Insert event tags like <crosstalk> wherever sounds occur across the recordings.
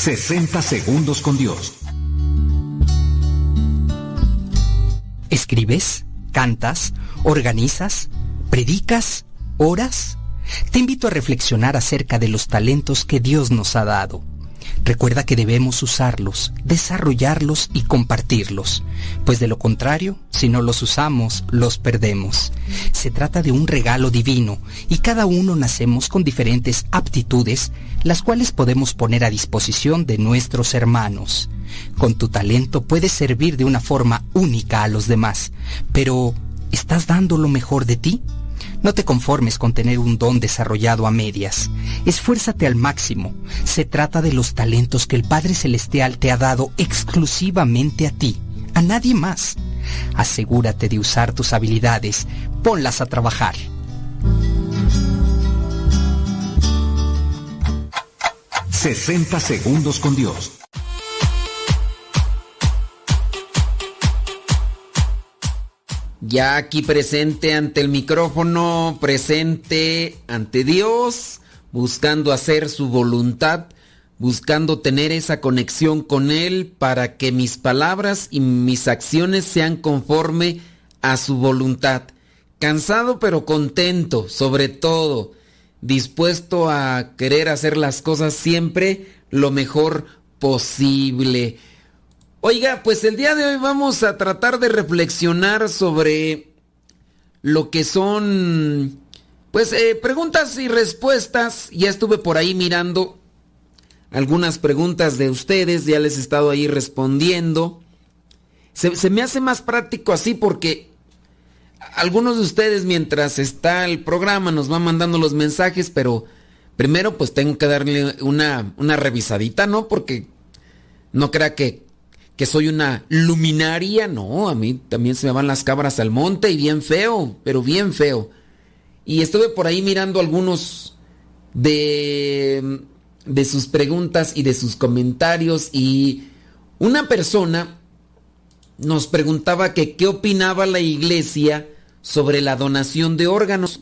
...60 segundos con Dios. ¿Escribes? ¿Cantas? ¿Organizas? ¿Predicas? ¿Oras? Te invito a reflexionar acerca de los talentos que Dios nos ha dado. Recuerda que debemos usarlos, desarrollarlos y compartirlos, pues de lo contrario, si no los usamos, los perdemos. Se trata de un regalo divino y cada uno nacemos con diferentes aptitudes, las cuales podemos poner a disposición de nuestros hermanos. Con tu talento puedes servir de una forma única a los demás, pero ¿estás dando lo mejor de ti? No te conformes con tener un don desarrollado a medias. Esfuérzate al máximo. Se trata de los talentos que el Padre Celestial te ha dado exclusivamente a ti, a nadie más. Asegúrate de usar tus habilidades. Ponlas a trabajar. ...60 segundos con Dios. Ya aquí presente ante el micrófono, presente ante Dios, buscando hacer su voluntad, buscando tener esa conexión con Él para que mis palabras y mis acciones sean conforme a su voluntad. Cansado pero contento, sobre todo, dispuesto a querer hacer las cosas siempre lo mejor posible. Oiga, pues el día de hoy vamos a tratar de reflexionar sobre lo que son, pues, eh, preguntas y respuestas. Ya estuve por ahí mirando algunas preguntas de ustedes, ya les he estado ahí respondiendo. Se, me hace más práctico así porque algunos de ustedes mientras está el programa nos van mandando los mensajes, pero primero pues tengo que darle una, una revisadita, ¿no? Porque no crea que que soy una luminaria, no, a mí también se me van las cabras al monte y bien feo, pero bien feo. Y estuve por ahí mirando algunos de, de sus preguntas y de sus comentarios y una persona nos preguntaba que qué opinaba la iglesia sobre la donación de órganos.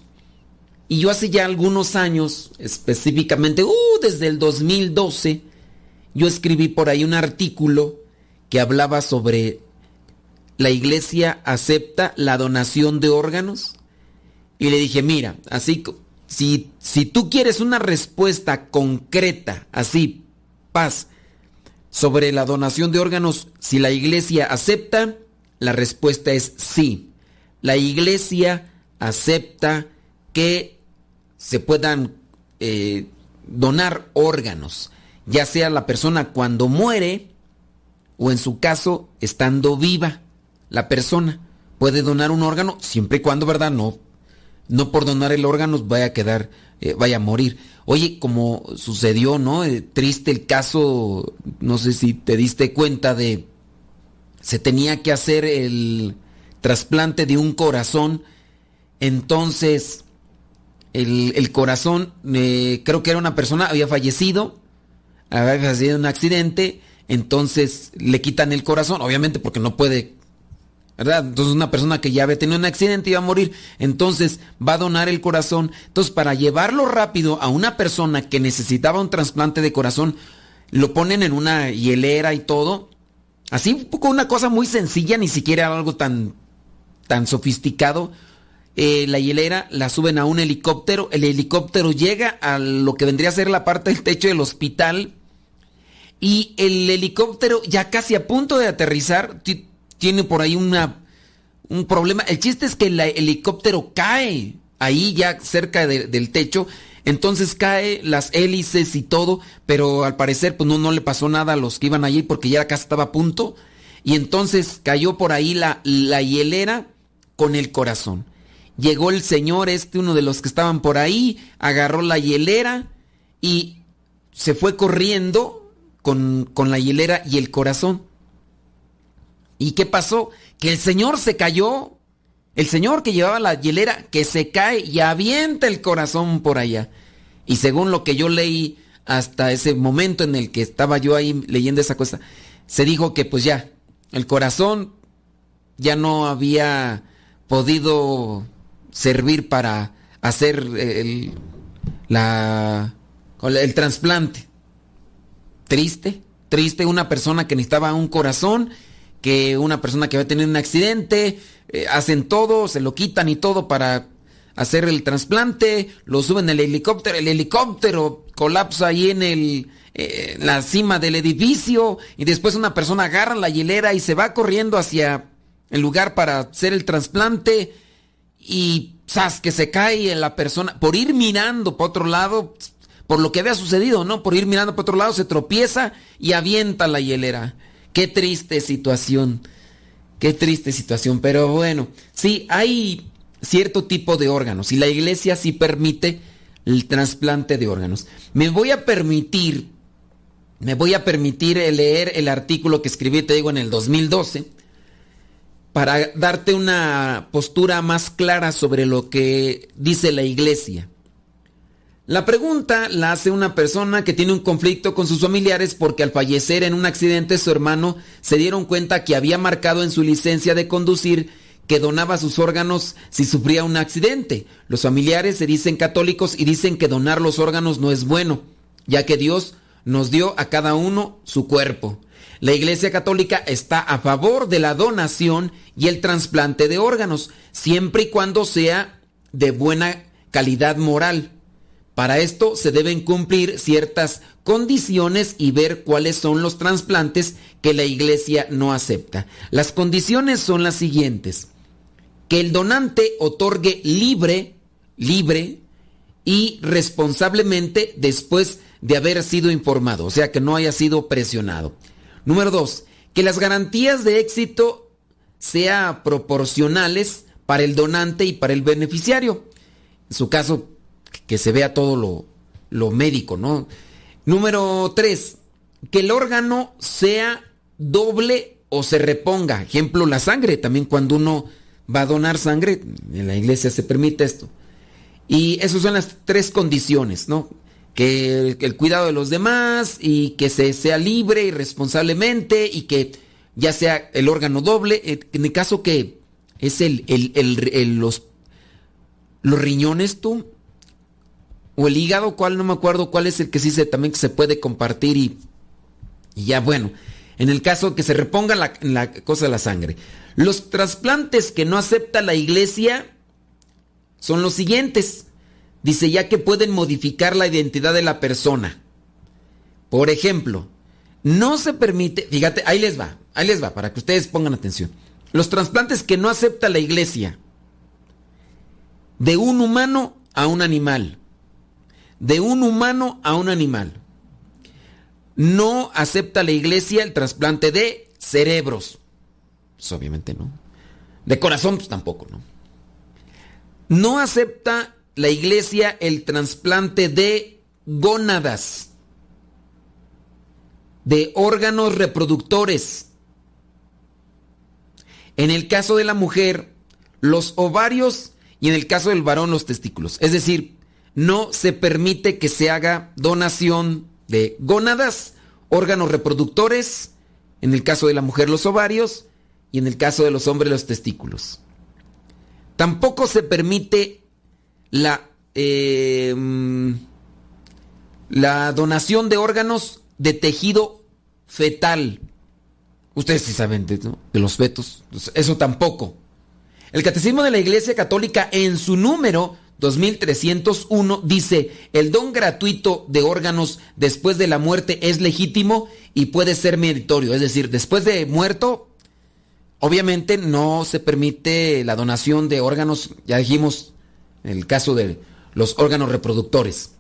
Y yo hace ya algunos años, específicamente, uh, desde el 2012, yo escribí por ahí un artículo que hablaba sobre la iglesia acepta la donación de órganos. Y le dije, mira, así, si, si tú quieres una respuesta concreta, así, paz, sobre la donación de órganos, si la iglesia acepta, la respuesta es sí. La iglesia acepta que se puedan eh, donar órganos, ya sea la persona cuando muere, o en su caso estando viva la persona. Puede donar un órgano siempre y cuando, ¿verdad? No, no por donar el órgano vaya a quedar, eh, vaya a morir. Oye, como sucedió, ¿no? Eh, triste el caso, no sé si te diste cuenta de, se tenía que hacer el trasplante de un corazón, entonces el, el corazón, eh, creo que era una persona, había fallecido, había fallecido un accidente, entonces le quitan el corazón, obviamente porque no puede, ¿verdad? Entonces una persona que ya había tenido un accidente iba a morir, entonces va a donar el corazón. Entonces para llevarlo rápido a una persona que necesitaba un trasplante de corazón, lo ponen en una hielera y todo. Así un poco una cosa muy sencilla, ni siquiera algo tan, tan sofisticado. Eh, la hielera la suben a un helicóptero, el helicóptero llega a lo que vendría a ser la parte del techo del hospital y el helicóptero ya casi a punto de aterrizar tiene por ahí una, un problema. El chiste es que el helicóptero cae ahí ya cerca del techo. Entonces cae las hélices y todo, pero al parecer pues no, no le pasó nada a los que iban allí porque ya casi estaba a punto. Y entonces cayó por ahí la, la hielera con el corazón. Llegó el señor, este, uno de los que estaban por ahí, agarró la hielera y se fue corriendo con, la hielera y el corazón. ¿Y qué pasó? Que el señor se cayó. El señor que llevaba la hielera, que se cae y avienta el corazón por allá. Y según lo que yo leí hasta ese momento en el que estaba yo ahí leyendo esa cosa, se dijo que pues ya, el corazón ya no había podido servir para hacer el, la, el trasplante. Triste, triste una persona que necesitaba un corazón, que una persona que va a tener un accidente, eh, hacen todo, se lo quitan y todo para hacer el trasplante, lo suben el helicóptero, el helicóptero colapsa ahí en el, eh, la cima del edificio y después una persona agarra la hielera y se va corriendo hacia el lugar para hacer el trasplante y ¡zas! que se cae la persona por ir mirando para otro lado, por lo que había sucedido, ¿no? Por ir mirando para otro lado se tropieza y avienta la hielera. Qué triste situación. Qué triste situación, pero bueno, sí hay cierto tipo de órganos y la iglesia sí permite el trasplante de órganos. Me voy a permitir me voy a permitir leer el artículo que escribí, te digo, en el 2012, para darte una postura más clara sobre lo que dice la iglesia. La pregunta la hace una persona que tiene un conflicto con sus familiares porque al fallecer en un accidente su hermano se dieron cuenta que había marcado en su licencia de conducir que donaba sus órganos si sufría un accidente. Los familiares se dicen católicos y dicen que donar los órganos no es bueno, ya que Dios nos dio a cada uno su cuerpo. La Iglesia Católica está a favor de la donación y el trasplante de órganos, siempre y cuando sea de buena calidad moral. Para esto se deben cumplir ciertas condiciones y ver cuáles son los trasplantes que la Iglesia no acepta. Las condiciones son las siguientes. Que el donante otorgue libre, libre y responsablemente después de haber sido informado, o sea, que no haya sido presionado. Número dos, que las garantías de éxito sean proporcionales para el donante y para el beneficiario. En su caso, que se vea todo lo, lo médico, ¿no? Número tres, que el órgano sea doble o se reponga. Ejemplo, la sangre. También cuando uno va a donar sangre, en la iglesia se permite esto. Y esas son las tres condiciones, ¿no? que el, cuidado de los demás y que se sea libre y responsablemente y que ya sea el órgano doble, en el caso que es el, el, los, los riñones tú o el hígado, cuál no me acuerdo cuál es el que sí se también se puede compartir y, y ya bueno, en el caso que se reponga la, la cosa de la sangre. Los trasplantes que no acepta la iglesia son los siguientes. Dice ya que pueden modificar la identidad de la persona. Por ejemplo, no se permite, fíjate, ahí les va, ahí les va, para que ustedes pongan atención. Los trasplantes que no acepta la iglesia. De un humano a un animal. De un humano a un animal. No acepta la iglesia el trasplante de cerebros. Pues obviamente no. De corazón, pues tampoco, ¿no? No acepta la iglesia el trasplante de gónadas, de órganos reproductores. En el caso de la mujer, los ovarios y en el caso del varón, los testículos. Es decir, no se permite que se haga donación de gónadas, órganos reproductores, en el caso de la mujer los ovarios y en el caso de los hombres los testículos. Tampoco se permite la, em, la donación de órganos de tejido fetal. Ustedes sí saben de, los fetos. Eso tampoco. El Catecismo de la Iglesia Católica en su número 2301 dice, el don gratuito de órganos después de la muerte es legítimo y puede ser meritorio. Es decir, después de muerto, obviamente no se permite la donación de órganos, ya dijimos, en el caso de los órganos reproductores.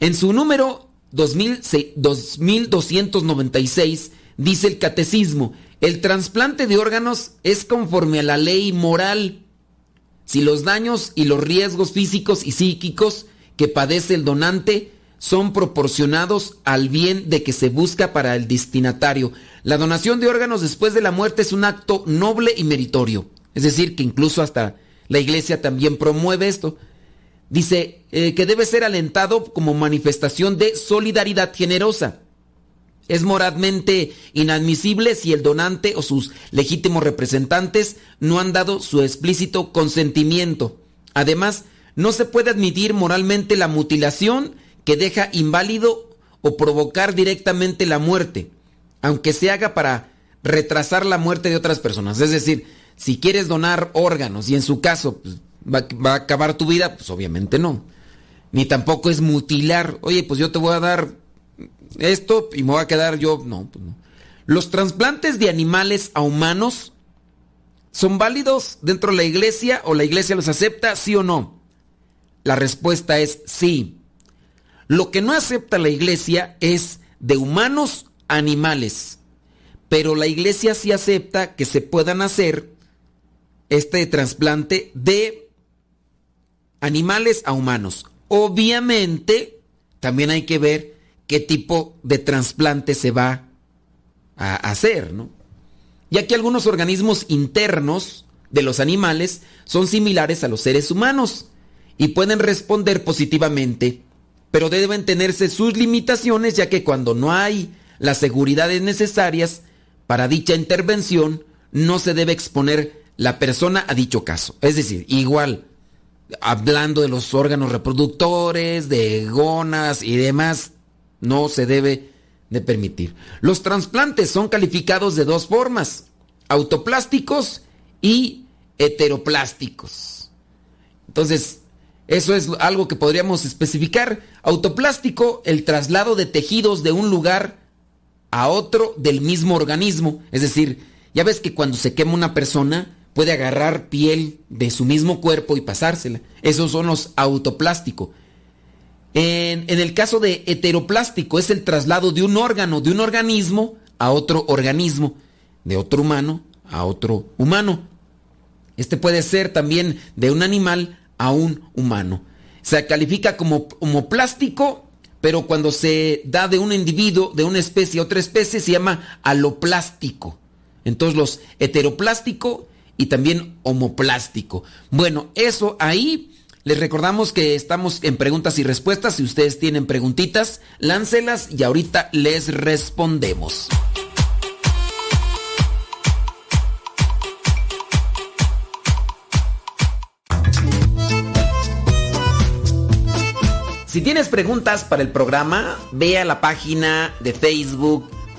En su número 2296 dice el catecismo, el trasplante de órganos es conforme a la ley moral si los daños y los riesgos físicos y psíquicos que padece el donante son proporcionados al bien de que se busca para el destinatario. La donación de órganos después de la muerte es un acto noble y meritorio. Es decir, que incluso hasta la iglesia también promueve esto. Dice eh, que debe ser alentado como manifestación de solidaridad generosa. Es moralmente inadmisible si el donante o sus legítimos representantes no han dado su explícito consentimiento. Además, no se puede admitir moralmente la mutilación que deja inválido o provocar directamente la muerte, aunque se haga para retrasar la muerte de otras personas. Es decir, si quieres donar órganos y en su caso pues, va, va, a acabar tu vida, pues obviamente no. Ni tampoco es mutilar. Oye, pues yo te voy a dar esto y me voy a quedar yo. No, pues no. Los trasplantes de animales a humanos son válidos dentro de la iglesia o la iglesia los acepta, sí o no. La respuesta es sí. Lo que no acepta la iglesia es de humanos a animales. Pero la iglesia sí acepta que se puedan hacer este trasplante de animales a humanos. Obviamente, también hay que ver qué tipo de trasplante se va a hacer, ¿no? Ya que algunos organismos internos de los animales son similares a los seres humanos y pueden responder positivamente, pero deben tenerse sus limitaciones ya que cuando no hay las seguridades necesarias para dicha intervención, no se debe exponer la persona a dicho caso. Es decir, igual, hablando de los órganos reproductores, de gonas y demás, no se debe de permitir. Los trasplantes son calificados de dos formas, autoplásticos y heteroplásticos. Entonces, eso es algo que podríamos especificar. Autoplástico, el traslado de tejidos de un lugar a otro del mismo organismo. Es decir, ya ves que cuando se quema una persona puede agarrar piel de su mismo cuerpo y pasársela. Esos son los autoplásticos. En, el caso de heteroplástico es el traslado de un órgano, de un organismo a otro organismo, de otro humano a otro humano. Este puede ser también de un animal a un humano. Se califica como homoplástico, pero cuando se da de un individuo, de una especie a otra especie, se llama aloplástico. Entonces los heteroplástico y también homoplástico. Bueno, eso ahí les recordamos que estamos en preguntas y respuestas. Si ustedes tienen preguntitas, láncelas y ahorita les respondemos. Si tienes preguntas para el programa, ve a la página de Facebook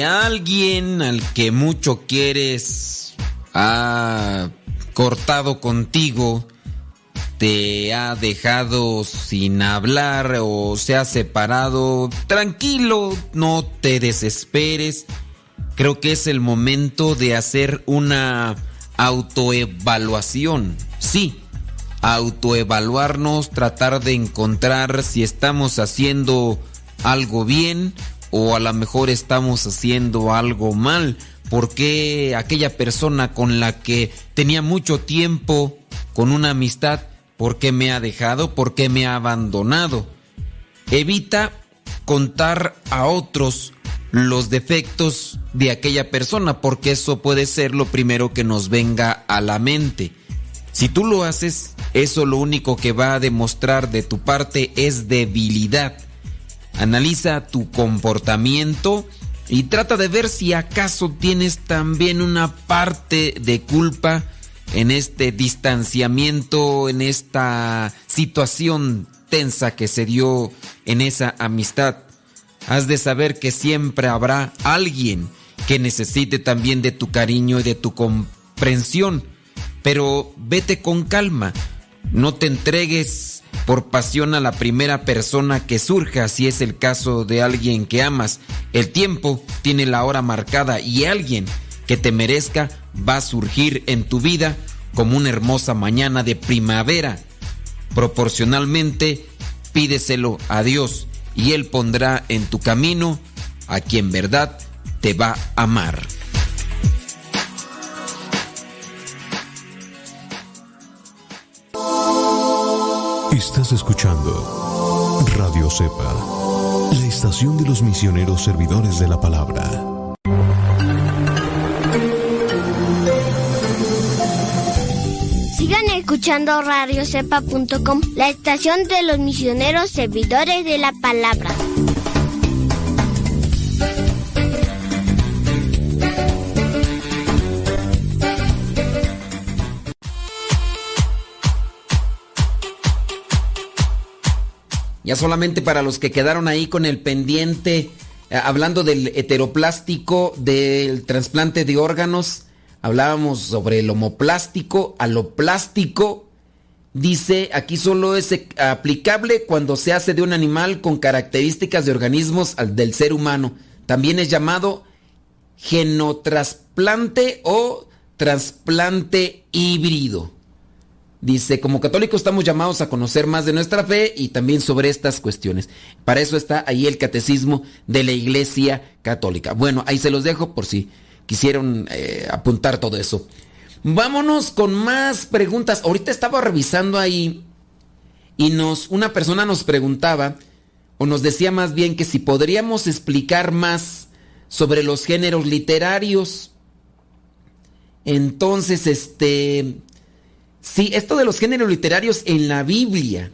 Alguien al que mucho quieres ha cortado contigo, te ha dejado sin hablar o se ha separado, tranquilo, no te desesperes. Creo que es el momento de hacer una autoevaluación. Sí, autoevaluarnos, tratar de encontrar si estamos haciendo algo bien o a lo mejor estamos haciendo algo mal. porque aquella persona con la que tenía mucho tiempo con una amistad, por qué me ha dejado? ¿Por qué me ha abandonado? Evita contar a otros los defectos de aquella persona, porque eso puede ser lo primero que nos venga a la mente. Si tú lo haces, eso lo único que va a demostrar de tu parte es debilidad. Analiza tu comportamiento y trata de ver si acaso tienes también una parte de culpa en este distanciamiento, en esta situación tensa que se dio en esa amistad. Has de saber que siempre habrá alguien que necesite también de tu cariño y de tu comprensión, pero vete con calma, no te entregues por pasión a la primera persona que surja si es el caso de alguien que amas. El tiempo tiene la hora marcada y alguien que te merezca va a surgir en tu vida como una hermosa mañana de primavera. Proporcionalmente, pídeselo a Dios y Él pondrá en tu camino a quien verdad te va a amar. Estás escuchando Radio Cepa, la estación de los misioneros servidores de la palabra. Sigan escuchando radiocepa.com, la estación de los misioneros servidores de la palabra. Ya solamente para los que quedaron ahí con el pendiente, eh, hablando del heteroplástico, del trasplante de órganos, hablábamos sobre el homoplástico, aloplástico. Dice, aquí solo es eh, aplicable cuando se hace de un animal con características de organismos del ser humano. También es llamado genotrasplante o trasplante híbrido. Dice, como católicos estamos llamados a conocer más de nuestra fe y también sobre estas cuestiones. Para eso está ahí el catecismo de la Iglesia Católica. Bueno, ahí se los dejo por si quisieron eh, apuntar todo eso. Vámonos con más preguntas. Ahorita estaba revisando ahí y nos una persona nos preguntaba o nos decía más bien que si podríamos explicar más sobre los géneros literarios. Entonces, este Sí, esto de los géneros literarios en la Biblia.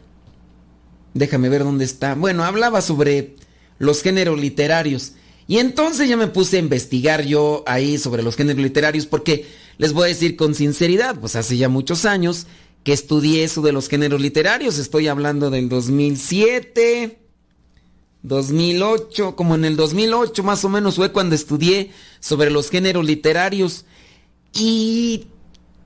Déjame ver dónde está. Bueno, hablaba sobre los géneros literarios. Y entonces ya me puse a investigar yo ahí sobre los géneros literarios porque les voy a decir con sinceridad, pues hace ya muchos años que estudié eso de los géneros literarios. Estoy hablando del 2007, 2008, como en el 2008 más o menos fue cuando estudié sobre los géneros literarios. Y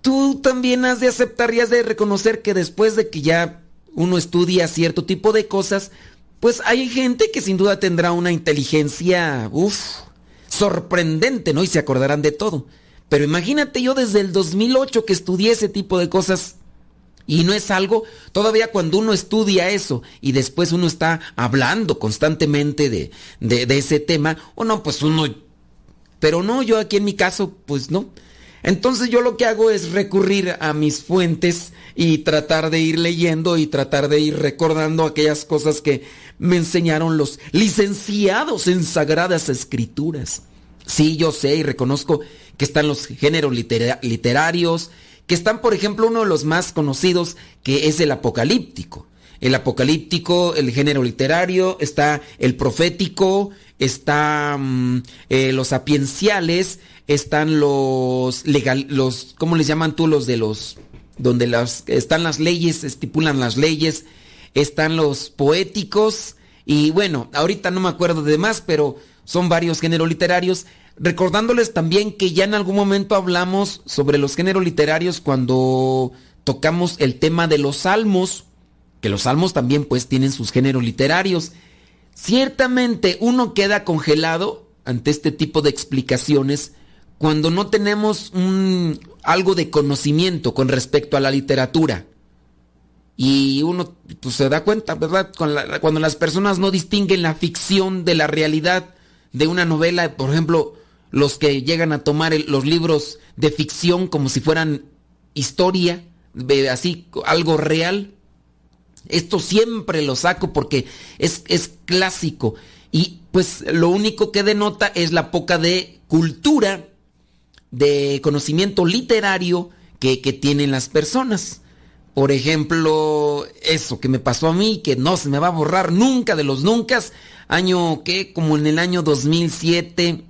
tú también has de aceptar y has de reconocer que después de que ya uno estudia cierto tipo de cosas, pues hay gente que sin duda tendrá una inteligencia, uff, sorprendente, ¿no? Y se acordarán de todo. Pero imagínate yo desde el 2008 que estudié ese tipo de cosas. Y no es algo, todavía cuando uno estudia eso y después uno está hablando constantemente de, de, de ese tema, o no, pues uno... Pero no, yo aquí en mi caso, pues no. Entonces yo lo que hago es recurrir a mis fuentes y tratar de ir leyendo y tratar de ir recordando aquellas cosas que me enseñaron los licenciados en sagradas escrituras. Sí, yo sé y reconozco que están los géneros literarios, que están, por ejemplo, uno de los más conocidos, que es el apocalíptico. El apocalíptico, el género literario, está el profético, está mm, eh, los sapienciales, están los legal, los, ¿cómo les llaman tú? Los de los, donde las, están las leyes, estipulan las leyes, están los poéticos, y bueno, ahorita no me acuerdo de más, pero son varios géneros literarios. Recordándoles también que ya en algún momento hablamos sobre los géneros literarios cuando tocamos el tema de los salmos, que los salmos también pues tienen sus géneros literarios. Ciertamente uno queda congelado ante este tipo de explicaciones cuando no tenemos un, algo de conocimiento con respecto a la literatura. Y uno pues, se da cuenta, ¿verdad? Cuando las personas no distinguen la ficción de la realidad de una novela, por ejemplo, los que llegan a tomar los libros de ficción como si fueran historia, así, algo real. Esto siempre lo saco porque es, es clásico. Y pues lo único que denota es la poca de cultura de conocimiento literario que, que tienen las personas. Por ejemplo, eso que me pasó a mí, que no se me va a borrar nunca de los nunca, año que como en el año 2007,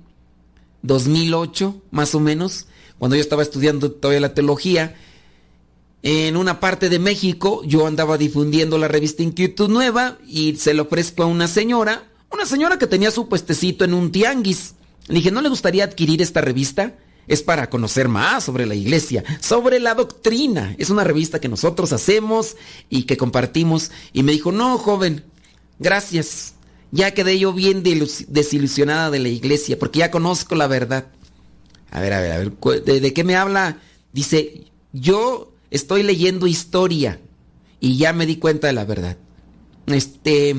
2008, más o menos, cuando yo estaba estudiando todavía la teología, en una parte de México yo andaba difundiendo la revista Inquietud Nueva y se lo ofrezco a una señora, una señora que tenía su puestecito en un tianguis. Le dije, ¿no le gustaría adquirir esta revista? es para conocer más sobre la iglesia, sobre la doctrina. Es una revista que nosotros hacemos y que compartimos. Y me dijo, no, joven, gracias. Ya quedé yo bien desilusionada de la iglesia porque ya conozco la verdad. A ver, a ver, a ver, ¿de, de qué me habla? Dice, yo estoy leyendo historia y ya me di cuenta de la verdad. Este,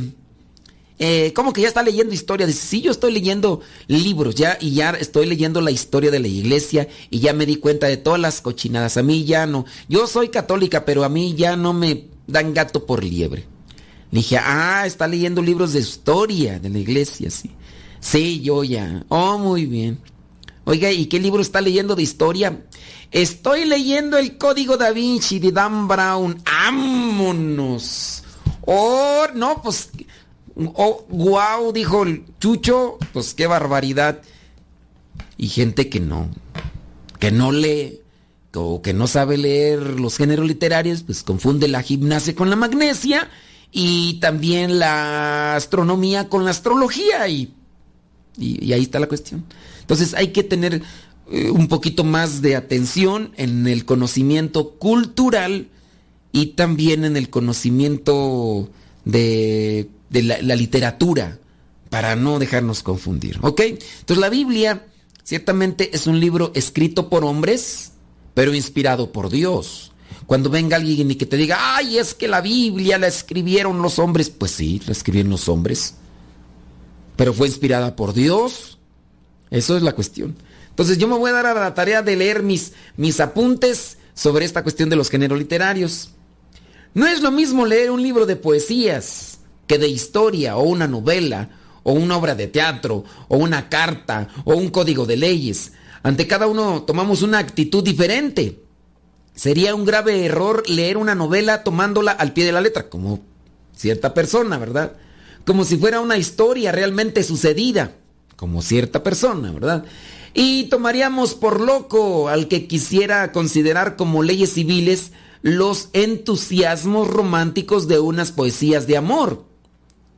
eh, ¿cómo que ya está leyendo historia? Dice, sí, yo estoy leyendo libros ya y ya estoy leyendo la historia de la iglesia y ya me di cuenta de todas las cochinadas. A mí ya no. Yo soy católica, pero a mí ya no me dan gato por liebre. Dije, ah, está leyendo libros de historia de la iglesia, sí. Sí, yo ya. Oh, muy bien. Oiga, ¿y qué libro está leyendo de historia? Estoy leyendo el Código da Vinci de Dan Brown. ¡Ámonos! Oh, no, pues Oh, wow, dijo el Chucho, pues qué barbaridad. Y gente que no, que no lee, o que no sabe leer los géneros literarios, pues confunde la gimnasia con la magnesia y también la astronomía con la astrología y, y, ahí está la cuestión. Entonces hay que tener eh, un poquito más de atención en el conocimiento cultural y también en el conocimiento de de la, literatura para no dejarnos confundir. ¿Ok? Entonces la Biblia ciertamente es un libro escrito por hombres, pero inspirado por Dios. Cuando venga alguien y que te diga, ay, es que la Biblia la escribieron los hombres, pues sí, la escribieron los hombres, pero fue inspirada por Dios. Eso es la cuestión. Entonces yo me voy a dar a la tarea de leer mis, mis apuntes sobre esta cuestión de los géneros literarios. No es lo mismo leer un libro de poesías que de historia o una novela o una obra de teatro o una carta o un código de leyes. Ante cada uno tomamos una actitud diferente. Sería un grave error leer una novela tomándola al pie de la letra, como cierta persona, ¿verdad? Como si fuera una historia realmente sucedida, como cierta persona, ¿verdad? Y tomaríamos por loco al que quisiera considerar como leyes civiles los entusiasmos románticos de unas poesías de amor.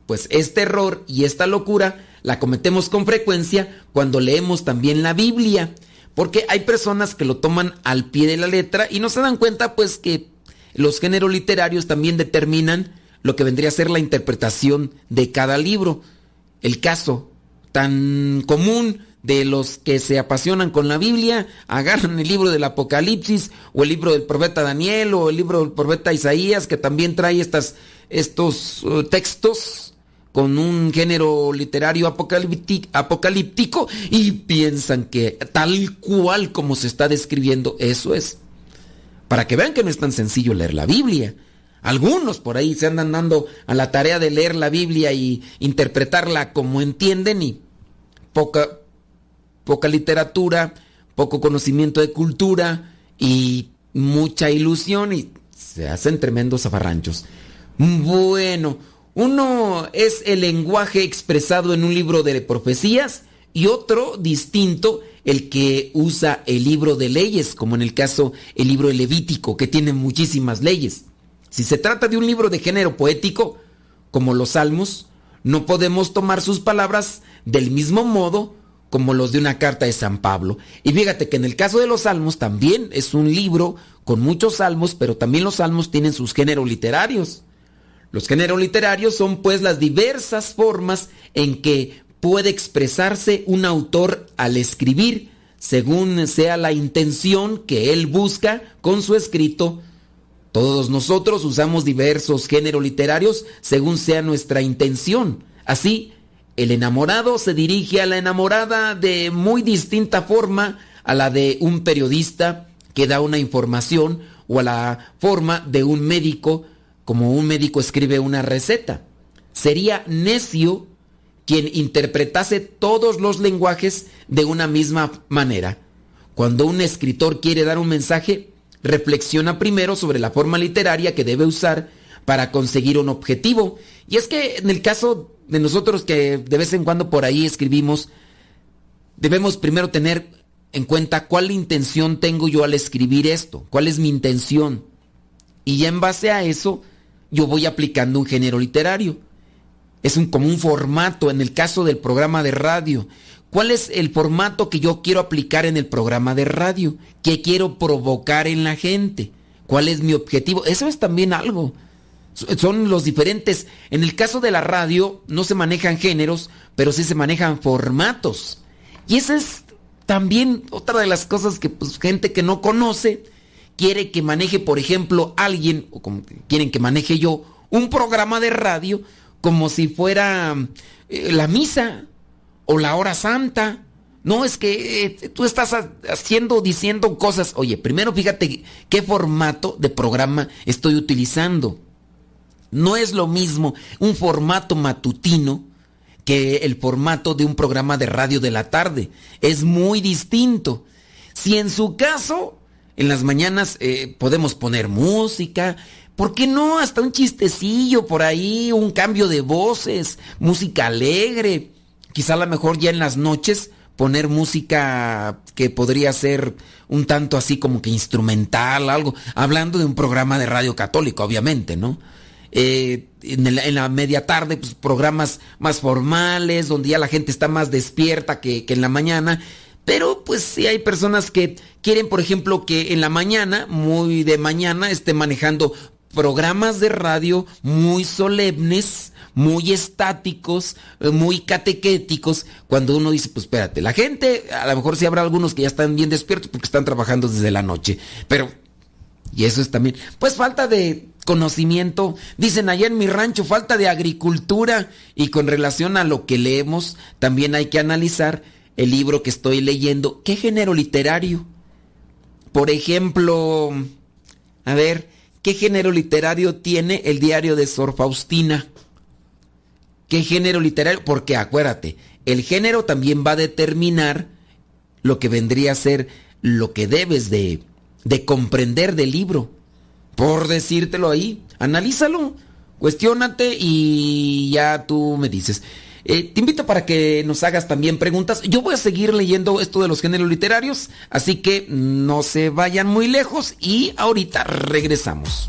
Pues este error y esta locura la cometemos con frecuencia cuando leemos también la Biblia, porque hay personas que lo toman al pie de la letra y no se dan cuenta pues que los géneros literarios también determinan lo que vendría a ser la interpretación de cada libro. El caso tan común de los que se apasionan con la Biblia, agarran el libro del Apocalipsis o el libro del profeta Daniel o el libro del profeta Isaías que también trae estas, estos uh, textos con un género literario apocalíptico y piensan que tal cual como se está describiendo, eso es. Para que vean que no es tan sencillo leer la Biblia. Algunos por ahí se andan dando a la tarea de leer la Biblia y interpretarla como entienden y poca, poca literatura, poco conocimiento de cultura y mucha ilusión y se hacen tremendos afarranchos. Bueno, uno es el lenguaje expresado en un libro de profecías y otro distinto el que usa el libro de leyes, como en el caso el libro Levítico, que tiene muchísimas leyes. Si se trata de un libro de género poético, como los salmos, no podemos tomar sus palabras del mismo modo como los de una carta de San Pablo. Y fíjate que en el caso de los salmos también es un libro con muchos salmos, pero también los salmos tienen sus géneros literarios. Los géneros literarios son pues las diversas formas en que puede expresarse un autor al escribir, según sea la intención que él busca con su escrito. Todos nosotros usamos diversos géneros literarios según sea nuestra intención. Así, el enamorado se dirige a la enamorada de muy distinta forma a la de un periodista que da una información o a la forma de un médico como un médico escribe una receta. Sería necio quien interpretase todos los lenguajes de una misma manera. Cuando un escritor quiere dar un mensaje, reflexiona primero sobre la forma literaria que debe usar para conseguir un objetivo. Y es que en el caso de nosotros que de vez en cuando por ahí escribimos, debemos primero tener en cuenta cuál intención tengo yo al escribir esto, cuál es mi intención. Y ya en base a eso, yo voy aplicando un género literario. Es un, como un formato en el caso del programa de radio. ¿Cuál es el formato que yo quiero aplicar en el programa de radio? ¿Qué quiero provocar en la gente? ¿Cuál es mi objetivo? Eso es también algo. Son los diferentes. En el caso de la radio no se manejan géneros, pero sí se manejan formatos. Y esa es también otra de las cosas que pues, gente que no conoce quiere que maneje, por ejemplo, alguien, o como quieren que maneje yo, un programa de radio como si fuera eh, la misa o la hora santa. No, es que eh, tú estás haciendo, diciendo cosas. Oye, primero fíjate qué formato de programa estoy utilizando. No es lo mismo un formato matutino que el formato de un programa de radio de la tarde. Es muy distinto. Si en su caso, en las mañanas eh, podemos poner música, ¿por qué no? Hasta un chistecillo por ahí, un cambio de voces, música alegre quizá a lo mejor ya en las noches poner música que podría ser un tanto así como que instrumental, algo, hablando de un programa de radio católico, obviamente, ¿no? Eh, en, la media tarde, pues programas más formales, donde ya la gente está más despierta que, que en la mañana. Pero pues sí hay personas que quieren, por ejemplo, que en la mañana, muy de mañana, esté manejando programas de radio muy solemnes, muy estáticos, eh, muy catequéticos, cuando uno dice, pues espérate, la gente, a lo mejor sí habrá algunos que ya están bien despiertos porque están trabajando desde la noche, pero, y eso es también, pues falta de conocimiento, dicen allá en mi rancho, falta de agricultura, y con relación a lo que leemos, también hay que analizar el libro que estoy leyendo, ¿qué género literario? Por ejemplo, a ver, ¿qué género literario tiene el diario de Sor Faustina? ¿Qué género literario? Porque acuérdate, el género también va a determinar lo que vendría a ser lo que debes de, de comprender del libro. Por decírtelo ahí, analízalo, cuestionate y ya tú me dices. Eh, te invito para que nos hagas también preguntas. Yo voy a seguir leyendo esto de los géneros literarios, así que no se vayan muy lejos y ahorita regresamos.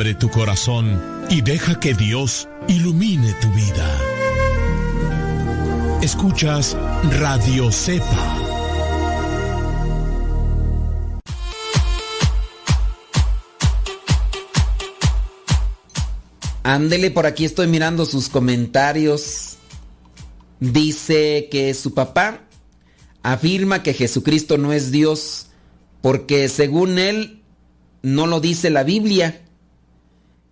Abre tu corazón y deja que Dios ilumine tu vida. Escuchas Radio Cepa. Ándele, por aquí estoy mirando sus comentarios. Dice que su papá afirma que Jesucristo no es Dios porque según él no lo dice la Biblia.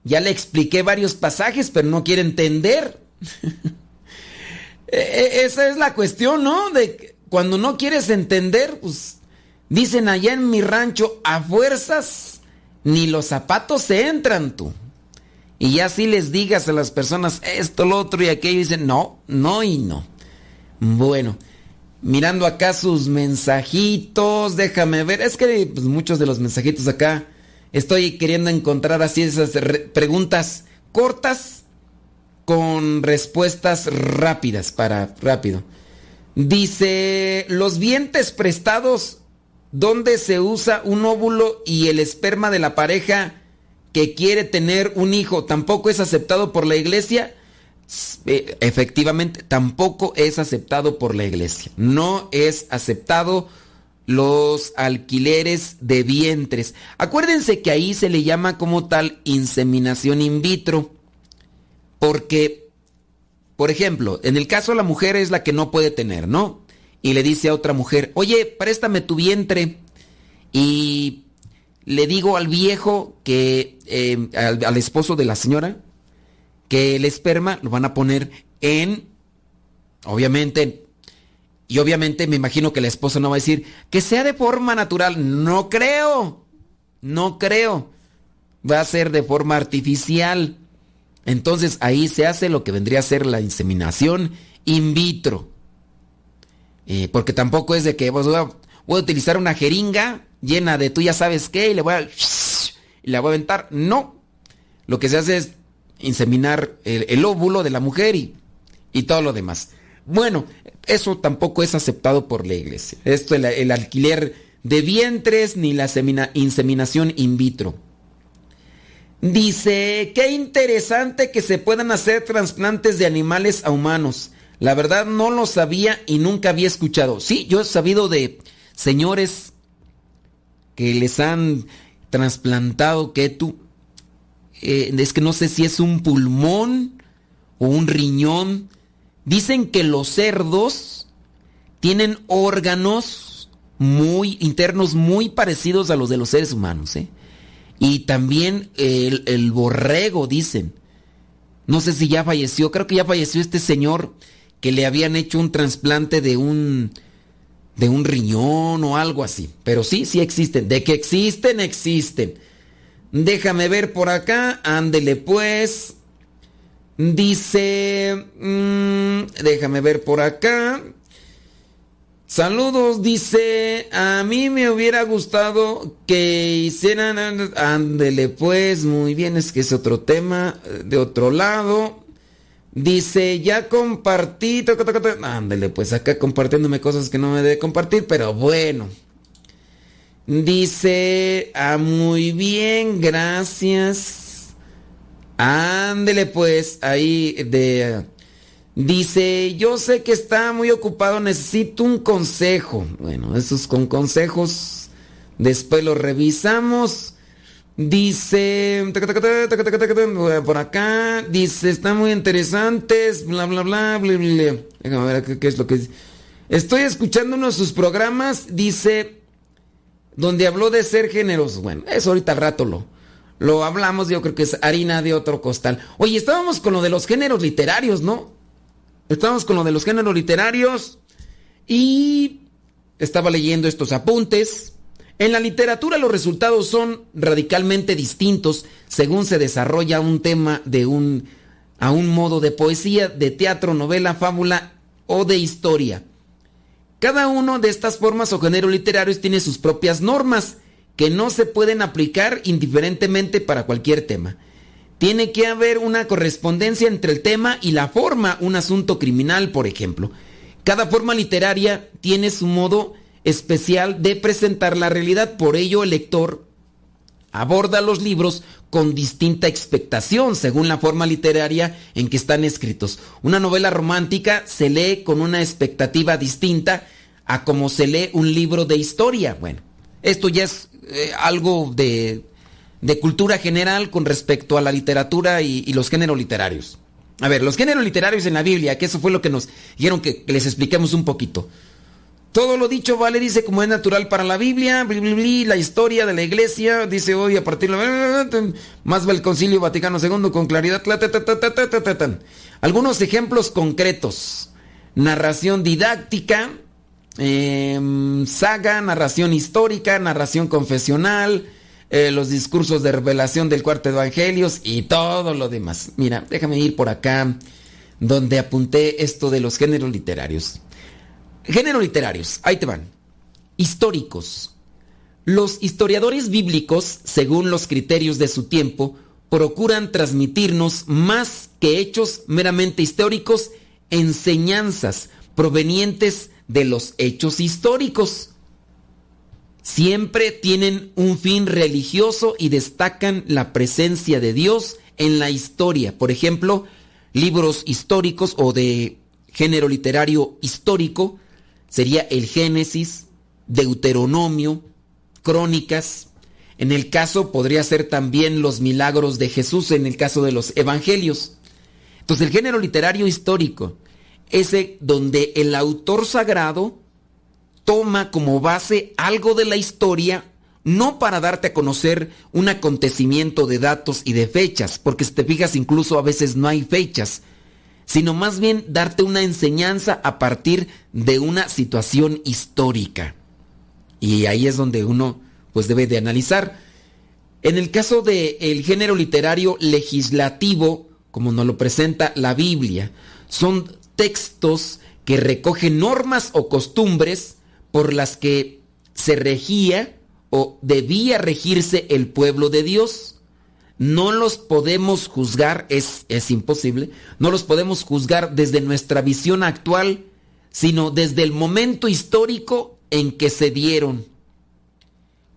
Ya le expliqué varios pasajes, pero no quiere entender. <laughs> E, e, esa es la cuestión, ¿no? De cuando no quieres entender, pues dicen allá en mi rancho, a fuerzas ni los zapatos se entran tú. Y ya si les digas a las personas esto, lo otro y aquello, dicen no, no y no. Bueno, mirando acá sus mensajitos, déjame ver, es que pues, muchos de los mensajitos acá estoy queriendo encontrar así esas preguntas cortas con respuestas rápidas para rápido. Dice, los vientres prestados, ¿dónde se usa un óvulo y el esperma de la pareja que quiere tener un hijo tampoco es aceptado por la iglesia? Eh, efectivamente, tampoco es aceptado por la iglesia. No es aceptado los alquileres de vientres. Acuérdense que ahí se le llama como tal inseminación in vitro. Porque, por ejemplo, en el caso la mujer es la que no puede tener, ¿no? Y le dice a otra mujer, oye, préstame tu vientre. Y le digo al viejo que, eh, al, esposo de la señora, que el esperma lo van a poner en, obviamente, y obviamente me imagino que la esposa no va a decir que sea de forma natural. No creo, no creo. Va a ser de forma artificial. Entonces ahí se hace lo que vendría a ser la inseminación in vitro. Eh, porque tampoco es de que voy a, voy a utilizar una jeringa llena de tú ya sabes qué y le voy a, y la voy a aventar. No. Lo que se hace es inseminar el, óvulo de la mujer y, y, todo lo demás. Bueno, eso tampoco es aceptado por la iglesia. Esto, el, el alquiler de vientres ni la inseminación in vitro. Dice, qué interesante que se puedan hacer trasplantes de animales a humanos. La verdad no lo sabía y nunca había escuchado. Sí, yo he sabido de señores que les han trasplantado que tú eh, es que no sé si es un pulmón o un riñón. Dicen que los cerdos tienen órganos muy internos muy parecidos a los de los seres humanos, ¿eh? Y también el, el borrego, dicen. No sé si ya falleció, creo que ya falleció este señor que le habían hecho un trasplante de un de un riñón o algo así. Pero sí, sí existen. De que existen, existen. Déjame ver por acá. Ándele pues. Dice... Mm, déjame ver por acá. Saludos, dice, a mí me hubiera gustado que hicieran, ándele pues, muy bien, es que es otro tema, de otro lado. Dice, ya compartí. Ándale, pues acá compartiéndome cosas que no me debe compartir, pero bueno. Dice, ah, muy bien, gracias. Ándele, pues, ahí de... Dice, yo sé que está muy ocupado, necesito un consejo. Bueno, esos con consejos, después los revisamos. Dice, por acá, dice, están muy interesantes, bla, bla, bla, bla, bla. Ver qué, es lo que dice. Estoy escuchando uno de sus programas, dice, donde habló de ser generoso. Bueno, eso ahorita al rato lo, lo hablamos, yo creo que es harina de otro costal. Oye, estábamos con lo de los géneros literarios, ¿no? Estábamos con lo de los géneros literarios y estaba leyendo estos apuntes en la literatura los resultados son radicalmente distintos según se desarrolla un tema de un a un modo de poesía, de teatro, novela, fábula o de historia. Cada uno de estas formas o géneros literarios tiene sus propias normas que no se pueden aplicar indiferentemente para cualquier tema. Tiene que haber una correspondencia entre el tema y la forma, un asunto criminal, por ejemplo. Cada forma literaria tiene su modo especial de presentar la realidad. Por ello el lector aborda los libros con distinta expectación según la forma literaria en que están escritos. Una novela romántica se lee con una expectativa distinta a como se lee un libro de historia. Bueno, esto ya es eh, algo de, de, cultura general con respecto a la literatura y, los géneros literarios. A ver, los géneros literarios en la Biblia, que eso fue lo que nos dijeron que les expliquemos un poquito. Todo lo dicho vale, dice, como es natural para la Biblia, la historia de la iglesia, dice hoy a partir de... Más va el concilio Vaticano II con claridad. Algunos ejemplos concretos. Narración didáctica, eh, saga, narración histórica, narración confesional, eh, los discursos de revelación del cuarto evangelios y todo lo demás. Mira, déjame ir por acá donde apunté esto de los géneros literarios. Géneros literarios, ahí te van. Históricos. Los historiadores bíblicos, según los criterios de su tiempo, procuran transmitirnos más que hechos meramente históricos, enseñanzas provenientes de los hechos históricos. Siempre tienen un fin religioso y destacan la presencia de Dios en la historia. Por ejemplo, libros históricos o de género literario histórico sería el Génesis, Deuteronomio, Crónicas. En el caso podría ser también los milagros de Jesús en el caso de los evangelios. Entonces el género literario histórico, ese donde el autor sagrado toma como base algo de la historia, no para darte a conocer un acontecimiento de datos y de fechas, porque si te fijas incluso a veces no hay fechas, sino más bien darte una enseñanza a partir de una situación histórica. Y ahí es donde uno pues debe de analizar. En el caso del género literario legislativo, como nos lo presenta la Biblia, son textos que recogen normas o costumbres por las que se regía o debía regirse el pueblo de Dios no los podemos juzgar, es, es imposible, no los podemos juzgar desde nuestra visión actual, sino desde el momento histórico en que se dieron.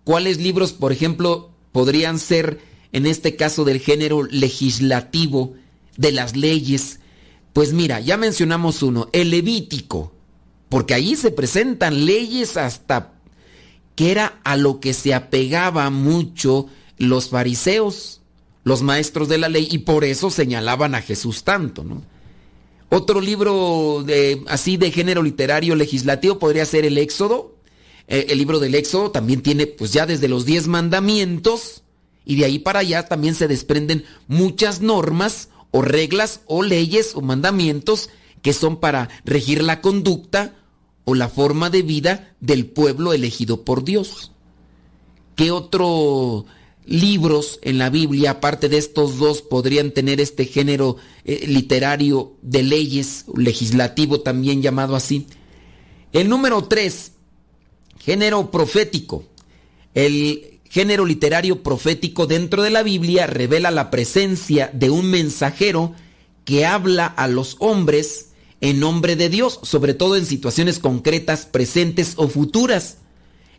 ¿Cuáles libros, por ejemplo, podrían ser, en este caso del género legislativo, de las leyes? Pues mira, ya mencionamos uno, el Levítico, porque ahí se presentan leyes hasta que era a lo que se apegaba mucho los fariseos los maestros de la ley y por eso señalaban a Jesús tanto. Otro libro de, así de género literario legislativo podría ser el Éxodo. Eh, el libro del Éxodo también tiene pues ya desde los diez mandamientos y de ahí para allá también se desprenden muchas normas o reglas o leyes o mandamientos que son para regir la conducta o la forma de vida del pueblo elegido por Dios. ¿Qué otro libros en la Biblia, aparte de estos dos, podrían tener este género eh, literario de leyes, legislativo también llamado así. El número tres, género profético. El género literario profético dentro de la Biblia revela la presencia de un mensajero que habla a los hombres en nombre de Dios, sobre todo en situaciones concretas, presentes o futuras.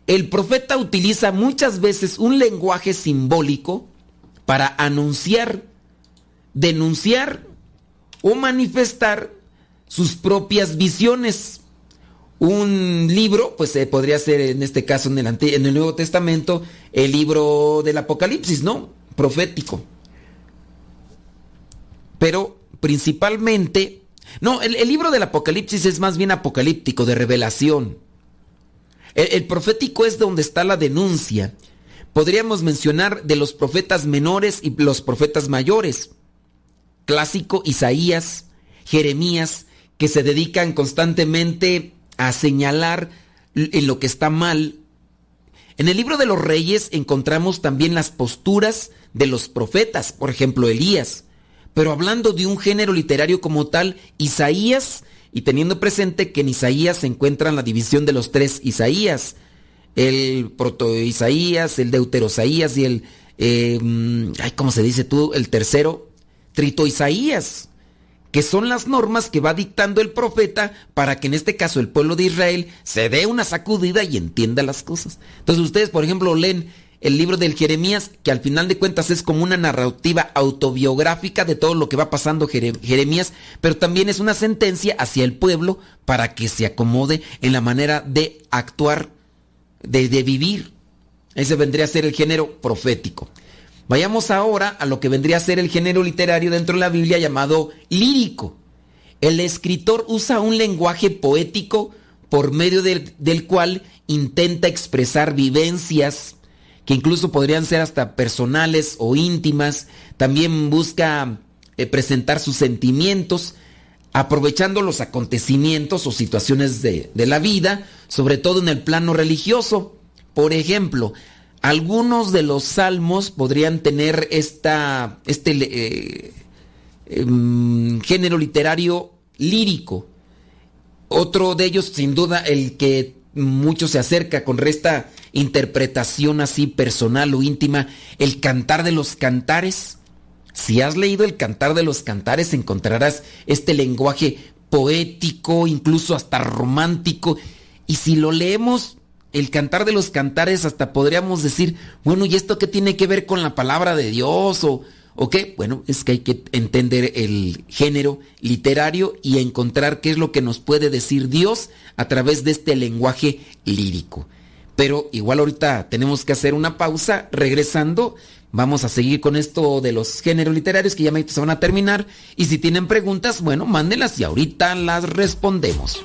El profeta utiliza muchas veces un lenguaje simbólico para anunciar, denunciar o manifestar sus propias visiones. Un libro, pues eh, podría ser en este caso en el, en el Nuevo Testamento, el libro del Apocalipsis, ¿no? Profético. Pero principalmente, no, el, el libro del Apocalipsis es más bien apocalíptico, de revelación. El, profético es donde está la denuncia. Podríamos mencionar de los profetas menores y los profetas mayores. Clásico Isaías, Jeremías, que se dedican constantemente a señalar en lo que está mal. En el libro de los reyes encontramos también las posturas de los profetas, por ejemplo Elías. Pero hablando de un género literario como tal, Isaías y teniendo presente que en Isaías se encuentran la división de los tres Isaías, el proto-Isaías, el deutero-Isaías y el, eh, ay, ¿cómo se dice tú? El tercero, trito-Isaías, que son las normas que va dictando el profeta para que en este caso el pueblo de Israel se dé una sacudida y entienda las cosas. Entonces ustedes, por ejemplo, leen el libro del Jeremías, que al final de cuentas es como una narrativa autobiográfica de todo lo que va pasando Jeremías, pero también es una sentencia hacia el pueblo para que se acomode en la manera de actuar, de, de vivir. Ese vendría a ser el género profético. Vayamos ahora a lo que vendría a ser el género literario dentro de la Biblia llamado lírico. El escritor usa un lenguaje poético por medio del, cual intenta expresar vivencias que incluso podrían ser hasta personales o íntimas. También busca eh, presentar sus sentimientos, aprovechando los acontecimientos o situaciones de, de la vida, sobre todo en el plano religioso. Por ejemplo, algunos de los salmos podrían tener este eh, em, género literario lírico. Otro de ellos, sin duda, el que mucho se acerca con esta interpretación así personal o íntima, el cantar de los cantares. Si has leído el cantar de los cantares, encontrarás este lenguaje poético, incluso hasta romántico. Y si lo leemos el cantar de los cantares hasta podríamos decir, bueno, ¿y esto qué tiene que ver con la palabra de Dios? ¿O, o qué? Bueno, es que hay que entender el género literario y encontrar qué es lo que nos puede decir Dios a través de este lenguaje lírico. Pero igual ahorita tenemos que hacer una pausa, regresando. Vamos a seguir con esto de los géneros literarios que ya se van a terminar. Y si tienen preguntas, bueno, mándenlas y ahorita las respondemos.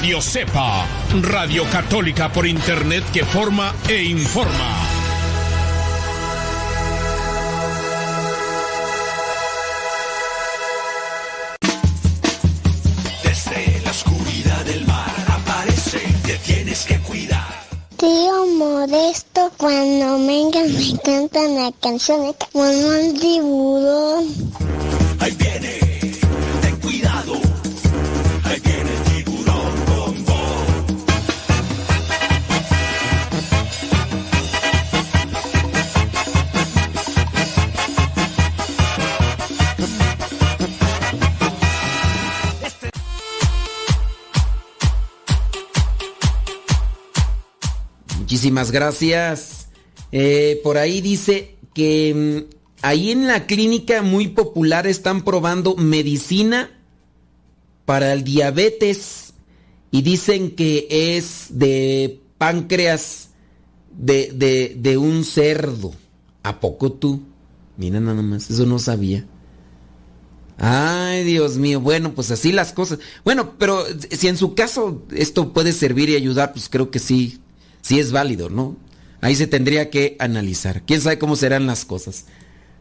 Radio Cepa, Radio Católica por Internet que forma e informa. Desde la oscuridad del mar aparece, te tienes que cuidar. Tío Modesto, cuando venga me cantan la canción como el tiburón. Ahí viene, Muchísimas gracias. Eh, por ahí dice que mm, ahí en la clínica muy popular están probando medicina para el diabetes y dicen que es de páncreas de, de, de un cerdo. ¿A poco tú? Mira nada más, eso no sabía. Ay, Dios mío, bueno, pues así las cosas. Bueno, pero si en su caso esto puede servir y ayudar, pues creo que sí, sí es válido, ¿no? Ahí se tendría que analizar. ¿Quién sabe cómo serán las cosas?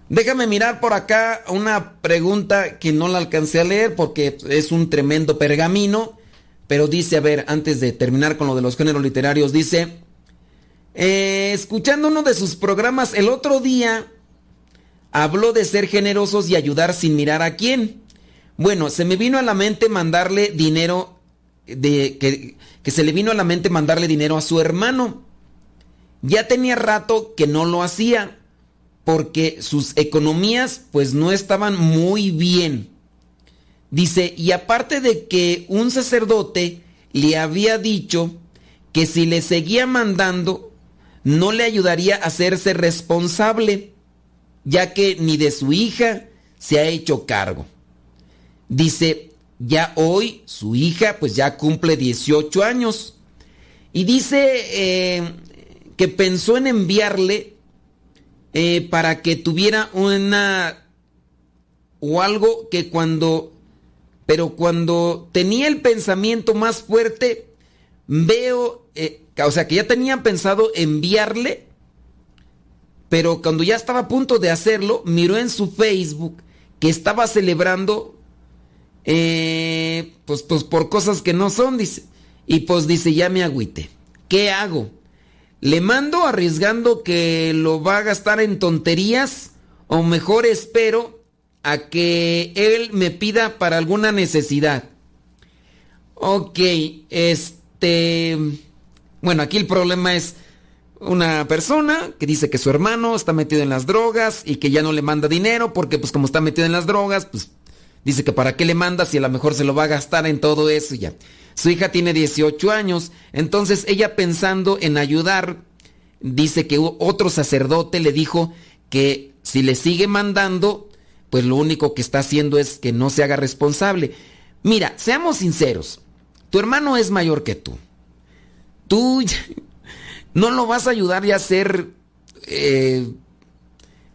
Déjame mirar por acá una pregunta que no la alcancé a leer porque es un tremendo pergamino, pero dice, a ver, antes de terminar con lo de los géneros literarios, dice, eh, escuchando uno de sus programas el otro día, habló de ser generosos y ayudar sin mirar a quién. Bueno, se me vino a la mente mandarle dinero, de, que, que se le vino a la mente mandarle dinero a su hermano. Ya tenía rato que no lo hacía porque sus economías pues no estaban muy bien. Dice, y aparte de que un sacerdote le había dicho que si le seguía mandando no le ayudaría a hacerse responsable, ya que ni de su hija se ha hecho cargo. Dice, ya hoy su hija pues ya cumple 18 años. Y dice eh, que pensó en enviarle eh, para que tuviera una o algo que cuando pero cuando tenía el pensamiento más fuerte veo eh, o sea que ya tenía pensado enviarle Pero cuando ya estaba a punto de hacerlo, miró en su Facebook que estaba celebrando, eh, pues, pues por cosas que no son, dice. Y pues dice, ya me agüite. ¿Qué hago? ¿Le mando arriesgando que lo va a gastar en tonterías? ¿O mejor espero a que él me pida para alguna necesidad? Ok, este... Bueno, aquí el problema es una persona que dice que su hermano está metido en las drogas y que ya no le manda dinero porque pues como está metido en las drogas, pues dice que para qué le manda si a lo mejor se lo va a gastar en todo eso ya. Su hija tiene 18 años, entonces ella pensando en ayudar, dice que otro sacerdote le dijo que si le sigue mandando, pues lo único que está haciendo es que no se haga responsable. Mira, seamos sinceros, tu hermano es mayor que tú. Tú <laughs> no lo vas a ayudar ya a ser eh,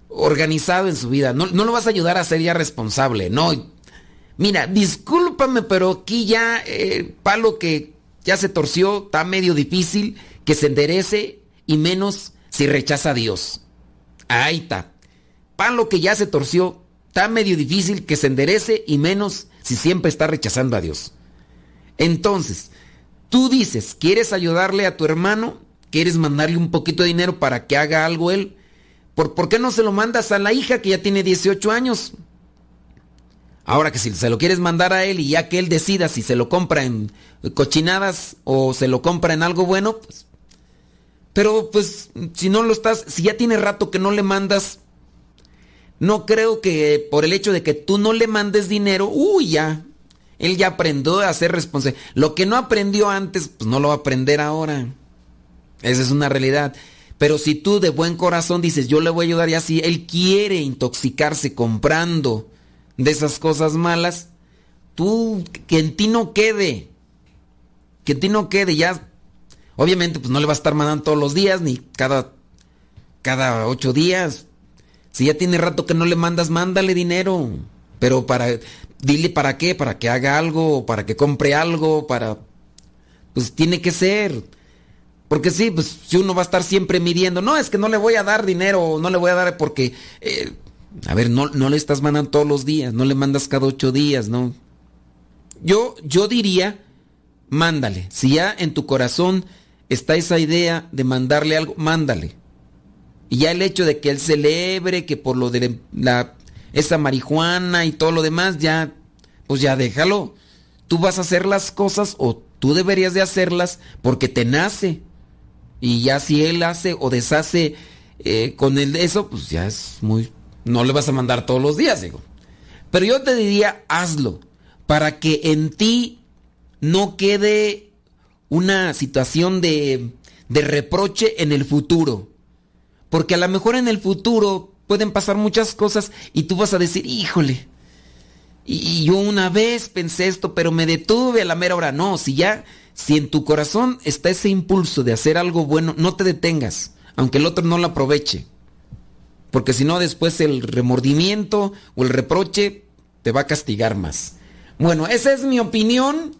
organizado en su vida, no, no, lo vas a ayudar a ser ya responsable, no. Mira, discúlpame, pero aquí ya eh, palo que ya se torció, está medio difícil que se enderece y menos si rechaza a Dios. Ahí está. Palo que ya se torció, está medio difícil que se enderece y menos si siempre está rechazando a Dios. Entonces, tú dices, ¿quieres ayudarle a tu hermano? ¿Quieres mandarle un poquito de dinero para que haga algo él? ¿Por, ¿Por qué no se lo mandas a la hija que ya tiene 18 años? Ahora que si se lo quieres mandar a él y ya que él decida si se lo compra en cochinadas o se lo compra en algo bueno, pues... Pero pues si no lo estás, si ya tiene rato que no le mandas, no creo que por el hecho de que tú no le mandes dinero, uy, ya, él ya aprendió a ser responsable. Lo que no aprendió antes, pues no lo va a aprender ahora. Esa es una realidad. Pero si tú de buen corazón dices, yo le voy a ayudar y así, él quiere intoxicarse comprando de esas cosas malas, tú, que en ti no quede. Que en ti no quede, ya. Obviamente, pues no le vas a estar mandando todos los días, ni cada, cada ocho días. Si ya tiene rato que no le mandas, mándale dinero. Pero para, dile para qué, para que haga algo, para que compre algo, para... Pues tiene que ser. Porque sí, pues si uno va a estar siempre midiendo, no, es que no le voy a dar dinero, no le voy a dar porque, eh, a ver, no, no le estás mandando todos los días, no le mandas cada ocho días, ¿no? Yo, yo diría, mándale. Si ya en tu corazón está esa idea de mandarle algo, mándale. Y ya el hecho de que él celebre, que por lo de la, esa marihuana y todo lo demás, ya, pues ya déjalo. Tú vas a hacer las cosas o tú deberías de hacerlas porque te nace. Y ya si él hace o deshace eh, con el eso, pues ya es muy... No le vas a mandar todos los días, digo. Pero yo te diría, hazlo, para que en ti no quede una situación de, de reproche en el futuro. Porque a lo mejor en el futuro pueden pasar muchas cosas y tú vas a decir, híjole, y yo una vez pensé esto, pero me detuve a la mera hora. No, si ya si en tu corazón está ese impulso de hacer algo bueno, no te detengas, aunque el otro no lo aproveche. Porque si no, después el remordimiento o el reproche te va a castigar más. Bueno, esa es mi opinión.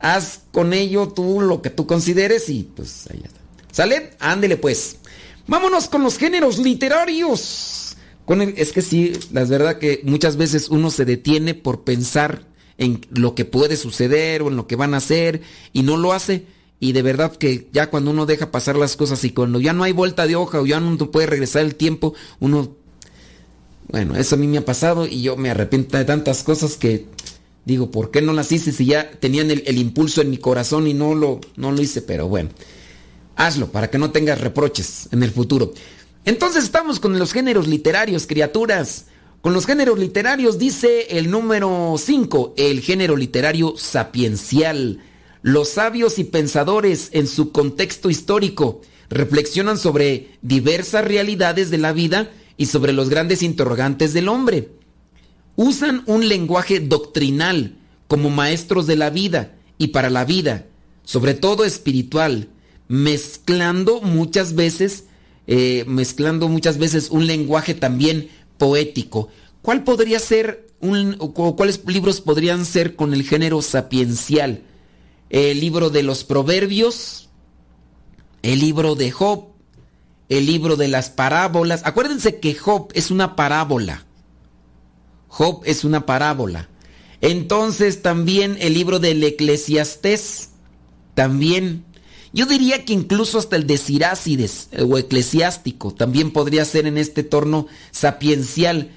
Haz con ello tú lo que tú consideres y pues ahí está. ¿Sale? Ándele pues. Vámonos con los géneros literarios. Con es que sí, la verdad que muchas veces uno se detiene por pensar en lo que puede suceder o en lo que van a hacer y no lo hace. Y de verdad que ya cuando uno deja pasar las cosas y cuando ya no hay vuelta de hoja o ya no puede regresar el tiempo, uno... Bueno, eso a mí me ha pasado y yo me arrepiento de tantas cosas que digo, ¿por qué no las hice si ya tenían el, impulso en mi corazón y no lo, no lo hice? Pero bueno, hazlo para que no tengas reproches en el futuro. Entonces estamos con los géneros literarios, criaturas. Con los géneros literarios dice el número 5, el género literario sapiencial. Los sabios y pensadores en su contexto histórico reflexionan sobre diversas realidades de la vida y sobre los grandes interrogantes del hombre. Usan un lenguaje doctrinal como maestros de la vida y para la vida, sobre todo espiritual, mezclando muchas veces, eh, mezclando muchas veces un lenguaje también poético. ¿Cuál podría ser un, o cuáles libros podrían ser con el género sapiencial? El libro de los proverbios, el libro de Job, el libro de las parábolas. Acuérdense que Job es una parábola. Job es una parábola. Entonces también el libro del Eclesiastés. También. Yo diría que incluso hasta el de Sirácides eh, o eclesiástico también podría ser en este torno sapiencial.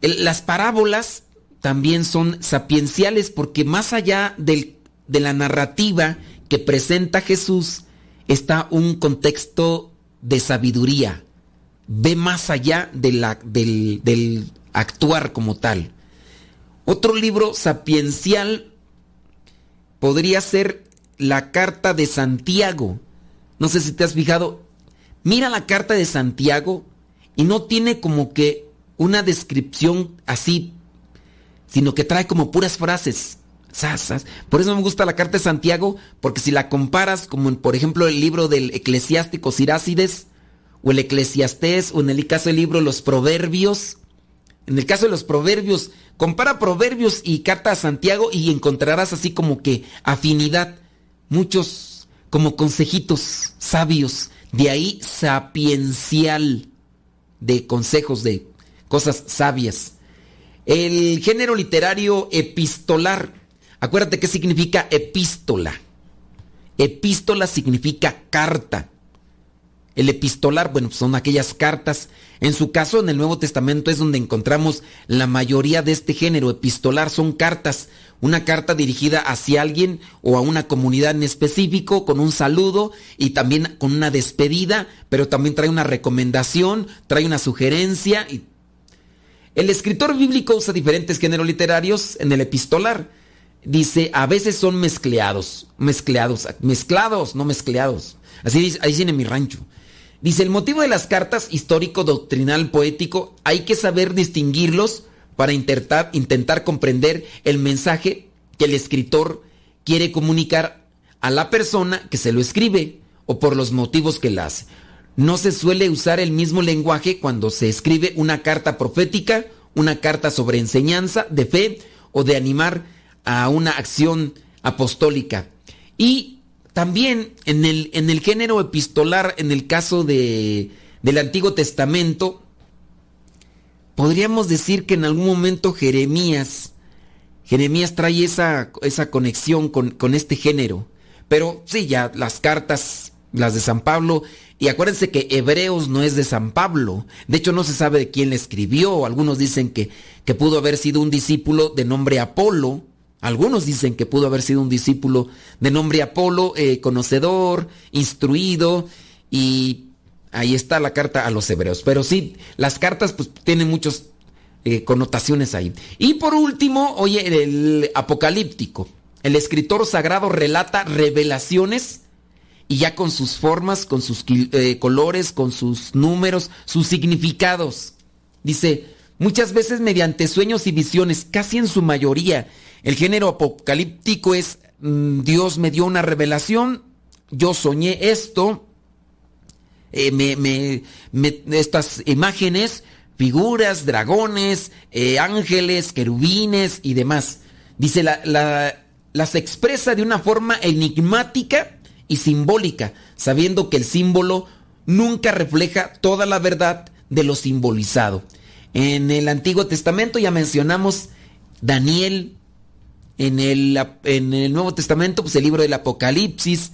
las parábolas también son sapienciales porque más allá de la narrativa que presenta Jesús está un contexto de sabiduría. Ve más allá del, del actuar como tal. Otro libro sapiencial podría ser la carta de Santiago. No sé si te has fijado. Mira la carta de Santiago y no tiene como que una descripción así, sino que trae como puras frases. Por eso me gusta la carta de Santiago, porque si la comparas como en, por ejemplo, el libro del eclesiástico Sirácides, o el eclesiastés, o en el caso del libro Los Proverbios, en el caso de los Proverbios, compara Proverbios y carta a Santiago y encontrarás así como que afinidad, muchos como consejitos sabios, de ahí sapiencial, de consejos, de cosas sabias. El género literario epistolar, Acuérdate qué significa epístola. Epístola significa carta. El epistolar, bueno, pues son aquellas cartas. En su caso, en el Nuevo Testamento es donde encontramos la mayoría de este género. Epistolar son cartas. Una carta dirigida hacia alguien o a una comunidad en específico con un saludo y también con una despedida, pero también trae una recomendación, trae una sugerencia. El escritor bíblico usa diferentes géneros literarios en el epistolar dice, a veces son mezcleados, mezcleados, mezclados, no mezcleados. Así dice, ahí en mi rancho. Dice, el motivo de las cartas histórico, doctrinal, poético, hay que saber distinguirlos para intentar, intentar comprender el mensaje que el escritor quiere comunicar a la persona que se lo escribe o por los motivos que la hace. No se suele usar el mismo lenguaje cuando se escribe una carta profética, una carta sobre enseñanza, de fe o de animar a una acción apostólica. Y también en el, en el género epistolar, en el caso de, del Antiguo Testamento, podríamos decir que en algún momento Jeremías, Jeremías trae esa, esa conexión con, con este género. Pero sí, ya las cartas, las de San Pablo, y acuérdense que Hebreos no es de San Pablo. De hecho, no se sabe de quién le escribió. Algunos dicen que, que pudo haber sido un discípulo de nombre Apolo, algunos dicen que pudo haber sido un discípulo de nombre Apolo, eh, conocedor, instruido, y ahí está la carta a los hebreos. Pero sí, las cartas pues tienen muchas eh, connotaciones ahí. Y por último, oye, el apocalíptico. El escritor sagrado relata revelaciones y ya con sus formas, con sus eh, colores, con sus números, sus significados. Dice, muchas veces mediante sueños y visiones, casi en su mayoría, el género apocalíptico es mm, Dios me dio una revelación, yo soñé esto, eh, me, estas imágenes, figuras, dragones, eh, ángeles, querubines y demás. Dice, las expresa de una forma enigmática y simbólica, sabiendo que el símbolo nunca refleja toda la verdad de lo simbolizado. En el Antiguo Testamento ya mencionamos Daniel, en el, en el Nuevo Testamento, pues el libro del Apocalipsis,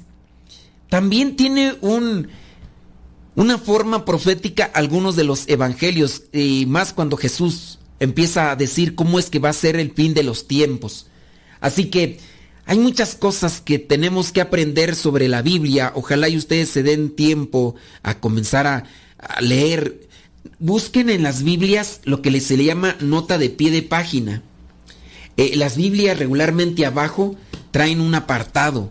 también tiene un, una forma profética algunos de los evangelios, y más cuando Jesús empieza a decir cómo es que va a ser el fin de los tiempos. Así que hay muchas cosas que tenemos que aprender sobre la Biblia. Ojalá y ustedes se den tiempo a comenzar a, leer. Busquen en las Biblias lo que se le llama nota de pie de página. Eh, las Biblias regularmente abajo traen un apartado.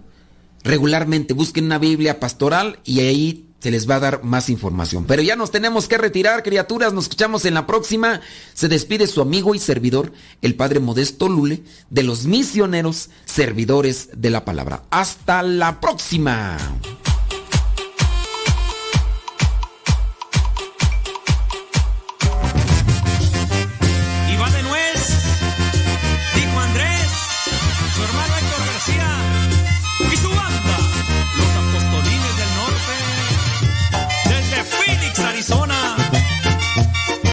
Regularmente busquen una Biblia pastoral y ahí se les va a dar más información. Pero ya nos tenemos que retirar, criaturas. Nos escuchamos en la próxima. Se despide su amigo y servidor, el Padre Modesto Lule, de los misioneros servidores de la palabra. Hasta la próxima.